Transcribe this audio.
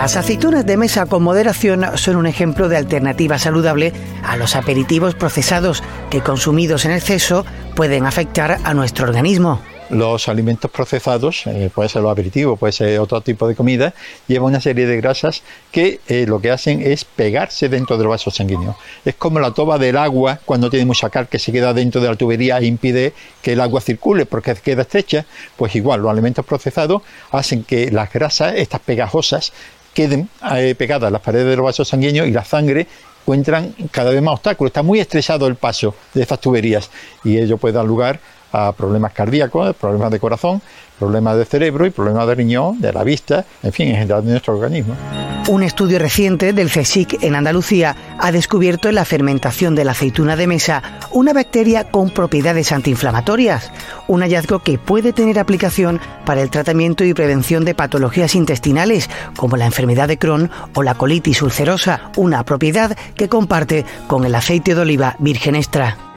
Las aceitunas de mesa con moderación son un ejemplo de alternativa saludable a los aperitivos procesados que consumidos en exceso pueden afectar a nuestro organismo los alimentos procesados, eh, puede ser los aperitivos, puede ser otro tipo de comida, lleva una serie de grasas que eh, lo que hacen es pegarse dentro del vaso sanguíneo. Es como la toba del agua cuando tiene mucha cal que se queda dentro de la tubería e impide que el agua circule porque queda estrecha. Pues igual, los alimentos procesados hacen que las grasas, estas pegajosas, queden eh, pegadas las paredes del vaso sanguíneo y la sangre encuentran cada vez más obstáculos. Está muy estresado el paso de estas tuberías y ello puede dar lugar a problemas cardíacos, problemas de corazón, problemas de cerebro y problemas de riñón, de la vista, en fin, en general de nuestro organismo. Un estudio reciente del CSIC en Andalucía ha descubierto en la fermentación de la aceituna de mesa una bacteria con propiedades antiinflamatorias, un hallazgo que puede tener aplicación para el tratamiento y prevención de patologías intestinales como la enfermedad de Crohn o la colitis ulcerosa, una propiedad que comparte con el aceite de oliva virgen extra.